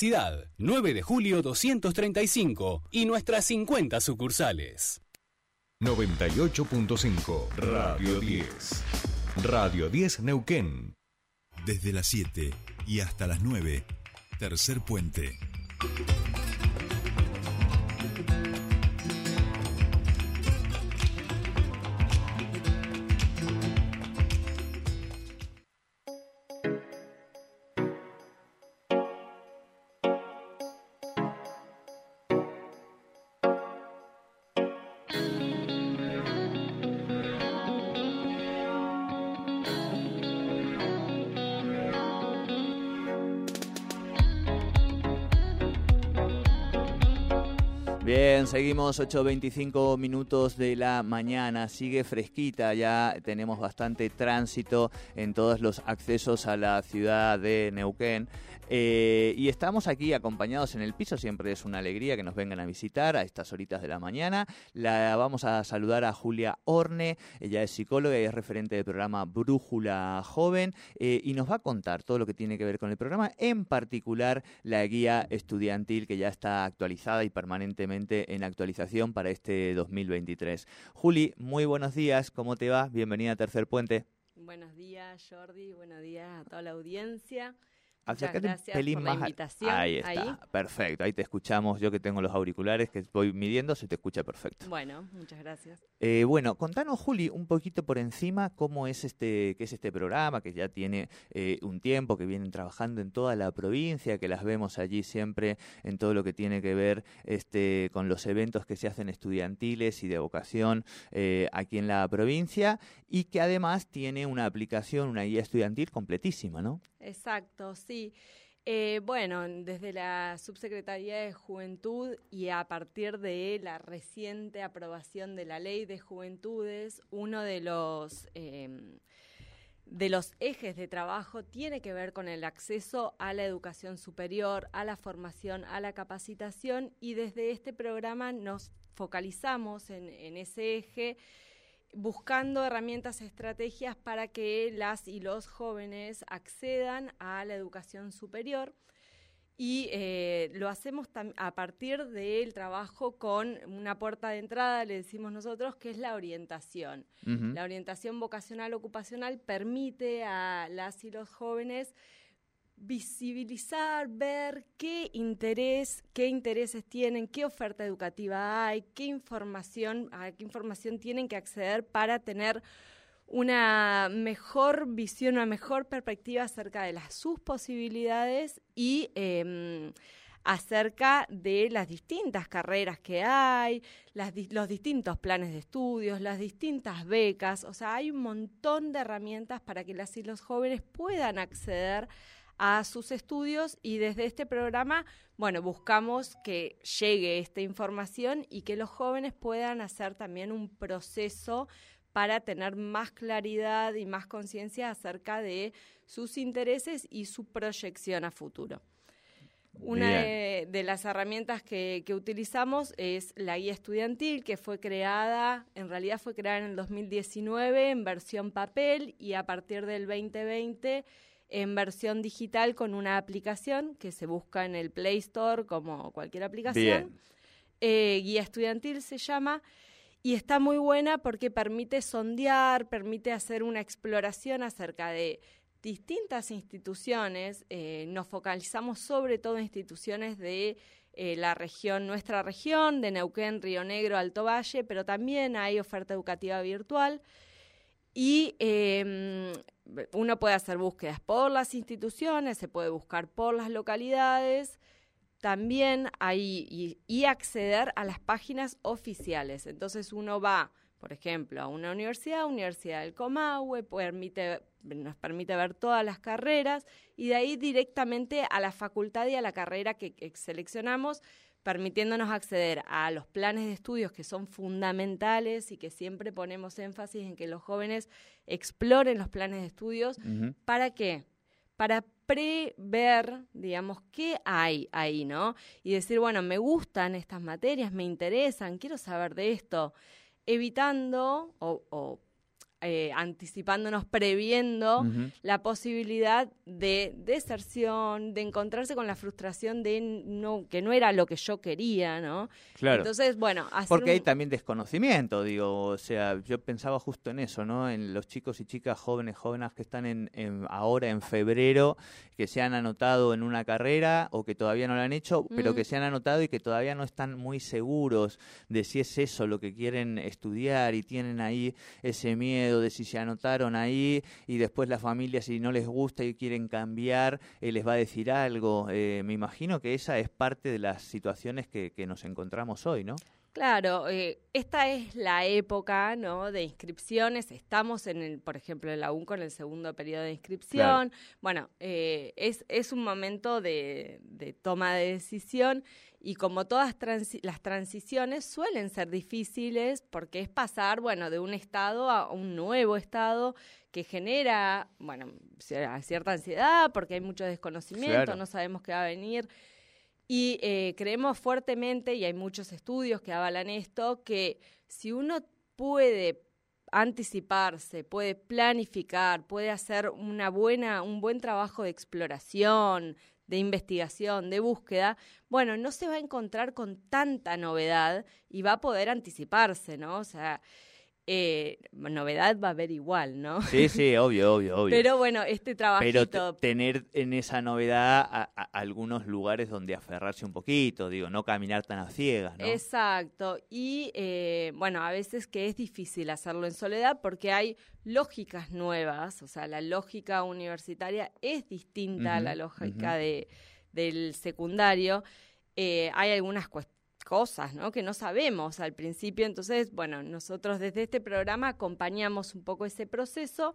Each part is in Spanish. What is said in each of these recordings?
Ciudad, 9 de julio 235 y nuestras 50 sucursales. 98.5 Radio 10. Radio 10 Neuquén. Desde las 7 y hasta las 9. Tercer puente. Bien, seguimos 8.25 minutos de la mañana, sigue fresquita, ya tenemos bastante tránsito en todos los accesos a la ciudad de Neuquén. Eh, y estamos aquí acompañados en el piso, siempre es una alegría que nos vengan a visitar a estas horitas de la mañana. La vamos a saludar a Julia Orne, ella es psicóloga y es referente del programa Brújula Joven eh, y nos va a contar todo lo que tiene que ver con el programa, en particular la guía estudiantil que ya está actualizada y permanentemente en actualización para este 2023. Juli, muy buenos días, ¿cómo te va? Bienvenida a Tercer Puente. Buenos días, Jordi. Buenos días a toda la audiencia. Muchas gracias pelín por la más a- invitación. Ahí está, perfecto. Ahí te escuchamos. Yo que tengo los auriculares que voy midiendo, se te escucha perfecto. Bueno, muchas gracias. Eh, bueno, contanos, Juli, un poquito por encima cómo es este, qué es este programa, que ya tiene eh, un tiempo, que vienen trabajando en toda la provincia, que las vemos allí siempre en todo lo que tiene que ver este, con los eventos que se hacen estudiantiles y de vocación eh, aquí en la provincia, y que además tiene una aplicación, una guía estudiantil completísima, ¿no? Exacto, sí. Eh, bueno, desde la Subsecretaría de Juventud y a partir de la reciente aprobación de la Ley de Juventudes, uno de los eh, de los ejes de trabajo tiene que ver con el acceso a la educación superior, a la formación, a la capacitación y desde este programa nos focalizamos en ese eje buscando herramientas, estrategias para que las y los jóvenes accedan a la educación superior. Y eh, lo hacemos a partir del trabajo con una puerta de entrada, le decimos nosotros, que es la orientación. La orientación vocacional ocupacional permite a las y los jóvenes visibilizar, ver qué interés, qué intereses tienen, qué oferta educativa hay, qué información, a qué información tienen que acceder para tener una mejor visión, una mejor perspectiva acerca de las, sus posibilidades y em, acerca de las distintas carreras que hay, los distintos planes de estudios, las distintas becas. O sea, hay un montón de herramientas para que los jóvenes puedan acceder sus estudios y desde este programa, bueno, buscamos que llegue esta información y que los jóvenes puedan hacer también un proceso para tener más claridad y más conciencia acerca de sus intereses y su proyección a futuro. Una de las herramientas que, que utilizamos es la guía estudiantil, que fue creada, en realidad fue creada en el 2019 en versión papel y a partir del 2020 en versión digital con una aplicación que se busca en el Play Store como cualquier aplicación. Eh, guía estudiantil se llama y está muy buena porque permite sondear, permite hacer una exploración acerca de distintas instituciones. eh, nos focalizamos sobre todo en instituciones de eh, la región, nuestra región, de Neuquén, Río Negro, Alto Valle, pero también hay oferta educativa virtual. Y eh, uno puede hacer búsquedas por las instituciones, se puede buscar por las localidades, también hay y, acceder a las páginas oficiales. Entonces uno va, por ejemplo, a una universidad, Universidad del Comahue, nos permite ver todas las carreras y de ahí directamente a la facultad y a la carrera que seleccionamos, permitiéndonos acceder a los planes de estudios que son fundamentales y que siempre ponemos énfasis en que los jóvenes exploren los planes de estudios. ¿Para qué? Para prever, digamos, qué hay ahí, ¿no? Y decir, bueno, me gustan estas materias, me interesan, quiero saber de esto, evitando o, o eh, anticipándonos, previendo la posibilidad de deserción, de encontrarse con la frustración de no, que no era lo que yo quería, ¿no? Claro. Entonces, bueno, porque hay también desconocimiento, digo, o sea, yo pensaba justo en eso, ¿no? En los chicos y chicas jóvenes, jóvenes que están en, ahora en febrero, que se han anotado en una carrera o que todavía no lo han hecho, pero que se han anotado y que todavía no están muy seguros de si es eso lo que quieren estudiar y tienen ahí ese miedo de si se anotaron ahí y después la familia si no les gusta y quieren cambiar eh, les va a decir algo. Eh, me imagino que esa es parte de las situaciones que, nos encontramos hoy, ¿no? Claro, eh, esta es la época ¿no? de inscripciones. Estamos, en el, por ejemplo, en la UNCO en el segundo periodo de inscripción. Bueno, es, es un momento de, de toma de decisión y como todas las transiciones suelen ser difíciles porque es pasar, bueno, de un estado a un nuevo estado que genera, bueno, cierta ansiedad porque hay mucho desconocimiento, no sabemos qué va a venir. Y eh, creemos fuertemente, y hay muchos estudios que avalan esto, que si uno puede anticiparse, puede planificar, puede hacer una buena, un buen trabajo de exploración, de investigación, de búsqueda, bueno, no se va a encontrar con tanta novedad y va a poder anticiparse, ¿no? O sea, eh, novedad va a haber igual, ¿no? Sí, sí, obvio, obvio, obvio. Pero bueno, este trabajito... Pero tener en esa novedad algunos lugares donde aferrarse un poquito, digo, no caminar tan a ciegas, ¿no? Exacto. Y eh, bueno, a veces que es difícil hacerlo en soledad porque hay lógicas nuevas, o sea, la lógica universitaria es distinta a la lógica de, del secundario. Eh, hay algunas cosas ¿no? que no sabemos al principio, entonces, bueno, nosotros desde este programa acompañamos un poco ese proceso,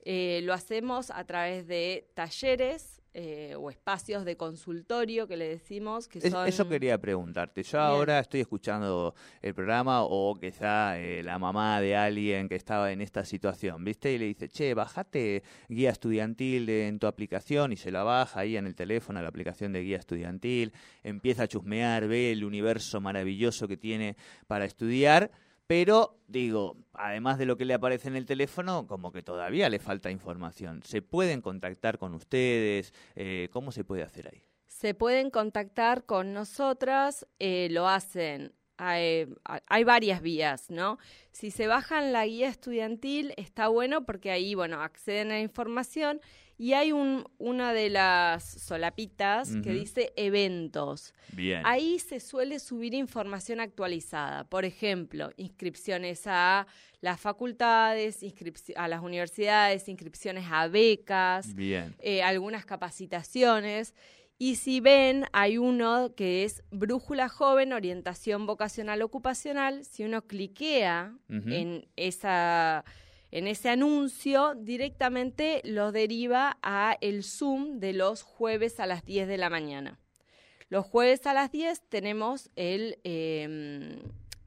eh, lo hacemos a través de talleres eh, o espacios de consultorio que le decimos que son... Eso quería preguntarte. Yo ahora estoy escuchando el programa o quizá eh, la mamá de alguien que estaba en esta situación, ¿viste? Y le dice, che, bajate guía estudiantil en tu aplicación y se la baja ahí en el teléfono, la aplicación de guía estudiantil, empieza a chusmear, ve el universo maravilloso que tiene para estudiar pero digo, además de lo que le aparece en el teléfono, como que todavía le falta información. ¿Se pueden contactar con ustedes? Eh, ¿Cómo se puede hacer ahí? Se pueden contactar con nosotras, eh, lo hacen hay, hay, varias vías, ¿no? Si se bajan la guía estudiantil está bueno porque ahí, bueno, acceden a la información y hay un, una de las solapitas que dice eventos. Bien. Ahí se suele subir información actualizada. Por ejemplo, inscripciones a las facultades, a las universidades, inscripciones a becas, Bien. Eh, algunas capacitaciones. Y si ven, hay uno que es Brújula Joven, Orientación Vocacional Ocupacional. Si uno cliquea en esa en ese anuncio directamente lo deriva a el Zoom de los jueves a las 10 de la mañana. Los jueves a las 10 tenemos el, em,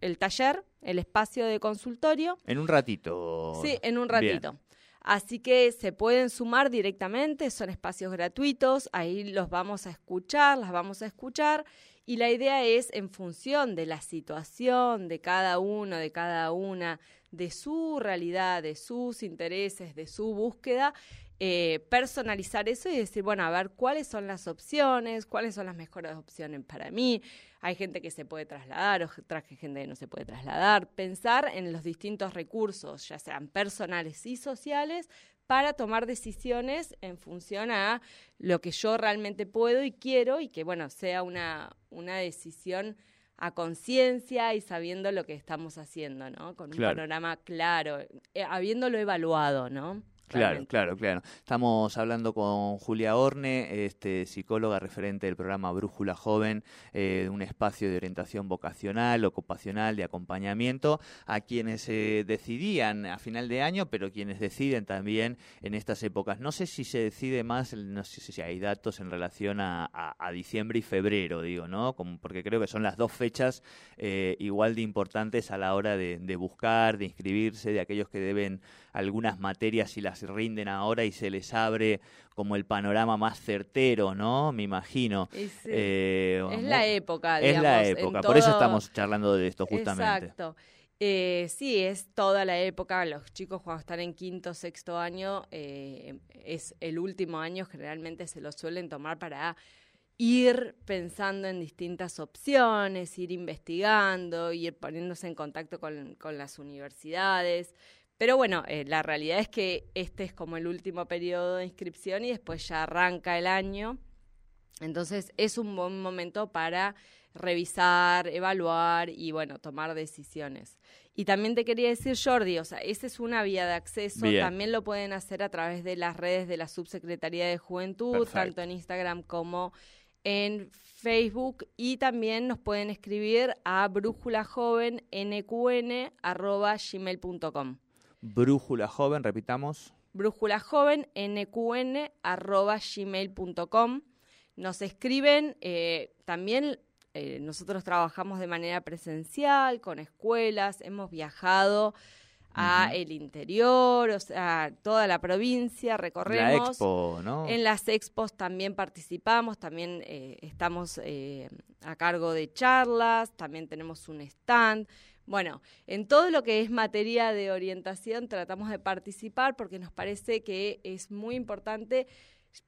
el taller, el espacio de consultorio. En un ratito. Sí, en un ratito. Así que se pueden sumar directamente, son espacios gratuitos, ahí los vamos a escuchar, las vamos a escuchar y la idea es en función de la situación de cada uno, de cada una, de su realidad, de sus intereses, de su búsqueda, eh, personalizar eso y decir, bueno, a ver cuáles son las opciones, cuáles son las mejores opciones para mí. Hay gente que se puede trasladar, otra gente que no se puede trasladar. Pensar en los distintos recursos, ya sean personales y sociales, para tomar decisiones en función a lo que yo realmente puedo y quiero y que, bueno, sea una, una decisión a conciencia y sabiendo lo que estamos haciendo, ¿no? Con un panorama claro, eh, habiéndolo evaluado, ¿no? Claro, claro, claro. Estamos hablando con Julia Orne, este, psicóloga referente del programa Brújula Joven, eh, un espacio de orientación vocacional, ocupacional, de acompañamiento a quienes se decidían a final de año, pero quienes deciden también en estas épocas. No sé si se decide más, no sé si hay datos en relación a, diciembre y febrero, digo, ¿no? Como, porque creo que son las dos fechas eh, igual de importantes a la hora de, de buscar, de inscribirse, de aquellos que deben algunas materias y las rinden ahora y se les abre como el panorama más certero, ¿no? Me imagino. Eh, es la época, digamos. Es la época, por eso estamos charlando de esto justamente. Exacto. Eh, sí, es toda la época. Los chicos cuando están en quinto, sexto año, eh, es el último año, generalmente se lo suelen tomar para ir pensando en distintas opciones, ir investigando, ir poniéndose en contacto con, las universidades. Pero bueno, eh, la realidad es que este es como el último periodo de inscripción y después ya arranca el año. Entonces es un buen momento para revisar, evaluar y bueno, tomar decisiones. Y también te quería decir, Jordi, o sea, esa es una vía de acceso, también lo pueden hacer a través de las redes de la Subsecretaría de Juventud, tanto en Instagram como en Facebook y también nos pueden escribir a brújulajoven.nqn.gmail.com. Brújula joven, repitamos. brújulajoven.nqn.gmail.com. Nos escriben, eh, también eh, nosotros trabajamos de manera presencial con escuelas, hemos viajado a el interior, o sea, toda la provincia, recorremos. En las expos también participamos, también eh, estamos eh, a cargo de charlas, también tenemos un stand. Bueno, en todo lo que es materia de orientación tratamos de participar porque nos parece que es muy importante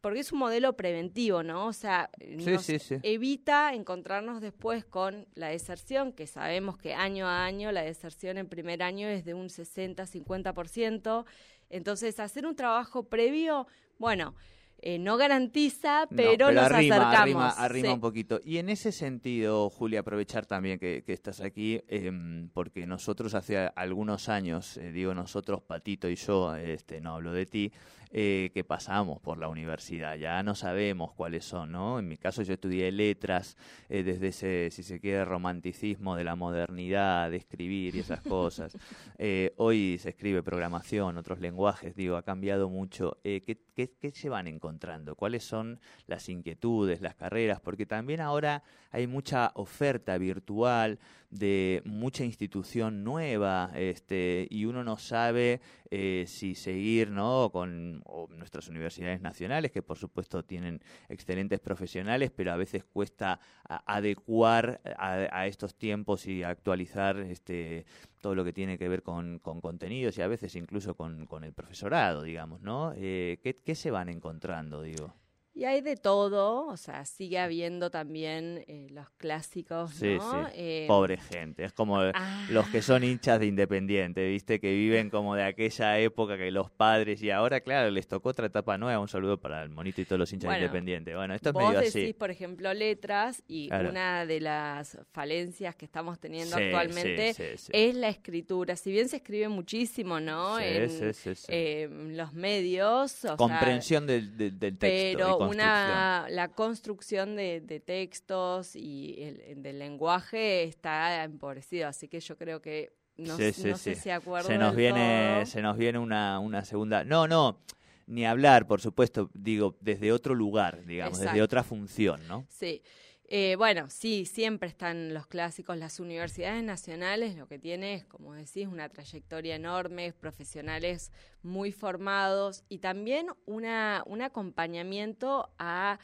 porque es un modelo preventivo, ¿no? O sea, nos evita encontrarnos después con la deserción, que sabemos que año a año la deserción en primer año es de un 60-50%. Entonces, hacer un trabajo previo, bueno, eh, no garantiza, pero, nos acercamos. Arrima, un poquito. Y en ese sentido, Julia, aprovechar también que, estás aquí, em, porque nosotros hace algunos años, eh, digo nosotros, Patito y yo, este, no hablo de ti, eh, que pasamos por la universidad, ya no sabemos cuáles son, ¿no? En mi caso yo estudié letras, eh, desde ese, si se quiere, romanticismo de la modernidad, de escribir y esas cosas. Eh, hoy se escribe programación, otros lenguajes, digo, ha cambiado mucho. ¿qué, qué, qué se van encontrando? ¿Cuáles son las inquietudes, las carreras? Porque también ahora hay mucha oferta virtual de mucha institución nueva este, y uno no sabe eh, si seguir ¿no? con nuestras universidades nacionales, que por supuesto tienen excelentes profesionales, pero a veces cuesta adecuar a, estos tiempos y actualizar este, todo lo que tiene que ver con, contenidos y a veces incluso con, el profesorado, digamos, ¿no? Eh, ¿qué, ¿Qué se van encontrando, digo? Y hay de todo, o sea, sigue habiendo también eh, los clásicos, sí, ¿no? Sí. Eh, Pobre gente, es como ah. los que son hinchas de Independiente, ¿viste? Que viven como de aquella época que los padres, y ahora, claro, les tocó otra etapa nueva. Un saludo para el monito y todos los hinchas de Independiente. Bueno, esto es medio decís, así. por ejemplo, letras, y una de las falencias que estamos teniendo actualmente es la escritura. Si bien se escribe muchísimo, ¿no? en eh, los medios. Comprensión del, del, texto una, la construcción de, textos y el, del lenguaje está empobrecido, así que yo creo que no, sé si acuerdo. Se nos viene, se nos viene una, una segunda. No, no ni hablar, por supuesto, digo, desde otro lugar, digamos, desde otra función, ¿no? Sí. Eh, bueno, sí, siempre están los clásicos. Las universidades nacionales lo que tiene es, como decís, una trayectoria enorme, profesionales muy formados y también una, un acompañamiento a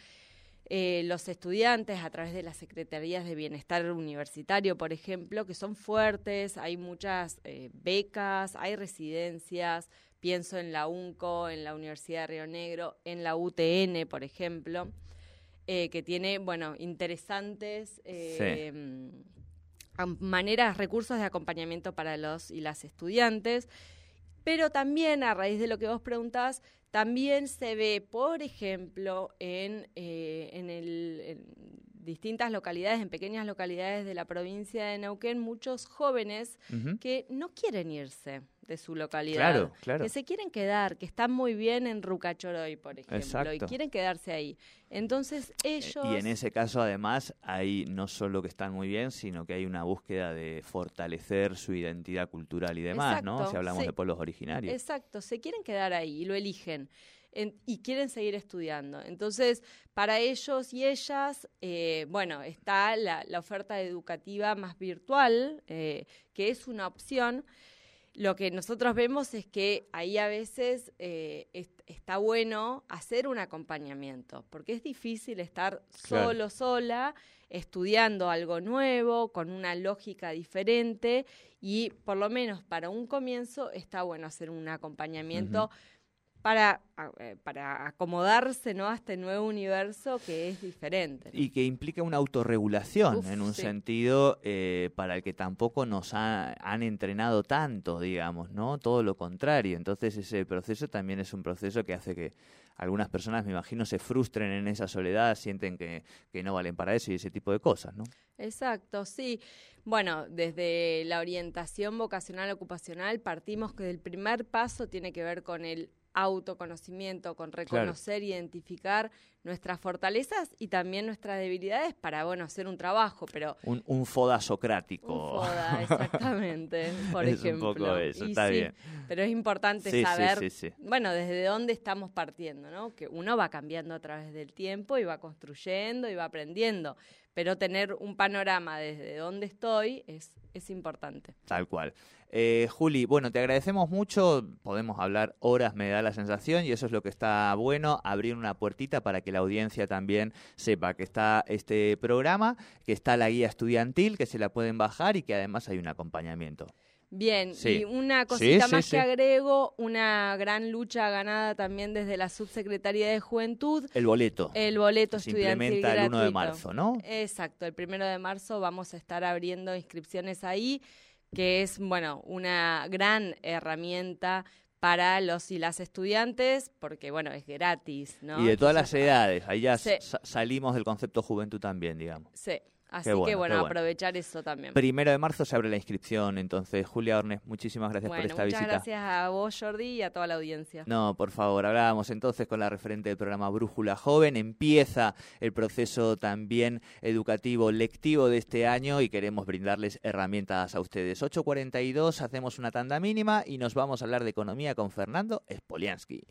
eh, los estudiantes a través de las secretarías de bienestar universitario, por ejemplo, que son fuertes, hay muchas eh, becas, hay residencias, pienso en la UNCO, en la Universidad de Río Negro, en la UTN, por ejemplo. Eh, que tiene, bueno, interesantes eh, maneras, recursos de acompañamiento para los y las estudiantes. Pero también, a raíz de lo que vos preguntás, también se ve, por ejemplo, en, eh, en, el, en distintas localidades, en pequeñas localidades de la provincia de Neuquén, muchos jóvenes que no quieren irse de su localidad, que se quieren quedar, que están muy bien en Rucachoroy, por ejemplo, y quieren quedarse ahí. Entonces ellos... Y en ese caso además hay no solo que están muy bien, sino que hay una búsqueda de fortalecer su identidad cultural y demás, ¿no? Si hablamos de pueblos originarios. Exacto, se quieren quedar ahí y lo eligen y quieren seguir estudiando. Entonces, para ellos y ellas, eh, bueno, está la, oferta educativa más virtual, eh, que es una opción. Lo que nosotros vemos es que ahí a veces eh, está bueno hacer un acompañamiento, porque es difícil estar solo, sola, estudiando algo nuevo, con una lógica diferente, y por lo menos para un comienzo está bueno hacer un acompañamiento para acomodarse ¿no? a este nuevo universo que es diferente. Y que implica una autorregulación en un sentido eh, para el que tampoco nos han entrenado tanto, digamos, ¿no? Todo lo contrario. Entonces ese proceso también es un proceso que hace que algunas personas, me imagino, se frustren en esa soledad, sienten que, que no valen para eso y ese tipo de cosas, ¿no? Exacto, sí. Bueno, desde la orientación vocacional ocupacional partimos que el primer paso tiene que ver con el autoconocimiento, con reconocer, identificar nuestras fortalezas y también nuestras debilidades para, bueno, hacer un trabajo, pero... Un, un foda socrático. Un foda, exactamente, por ejemplo. un poco eso, está bien. Pero es importante saber, bueno, desde dónde estamos partiendo, ¿no? Que uno va cambiando a través del tiempo y va construyendo y va aprendiendo, pero tener un panorama desde dónde estoy es, es importante. Tal cual. Eh, Juli, bueno, te agradecemos mucho, podemos hablar horas, me da la sensación, y eso es lo que está bueno, abrir una puertita para que la audiencia también sepa que está este programa, que está la guía estudiantil, que se la pueden bajar y que además hay un acompañamiento. Bien, y una cosita más que agrego, una gran lucha ganada también desde la Subsecretaría de Juventud. El boleto. El boleto se estudiantil implementa el 1 de marzo, ¿no? Exacto, el 1 de marzo vamos a estar abriendo inscripciones ahí que es, bueno, una gran herramienta para los y las estudiantes, porque bueno, es gratis, ¿no? Y de todas las edades, ahí ya salimos del concepto juventud también, digamos. Sí. Así que bueno, aprovechar eso también. Primero de marzo se abre la inscripción, entonces Julia Ornes, muchísimas gracias por esta visita. Muchas gracias a vos Jordi y a toda la audiencia. No, por favor, hablábamos entonces con la referente del programa Brújula Joven, empieza el proceso también educativo lectivo de este año y queremos brindarles herramientas a ustedes. 8.42, hacemos una tanda mínima y nos vamos a hablar de economía con Fernando Spoliansky.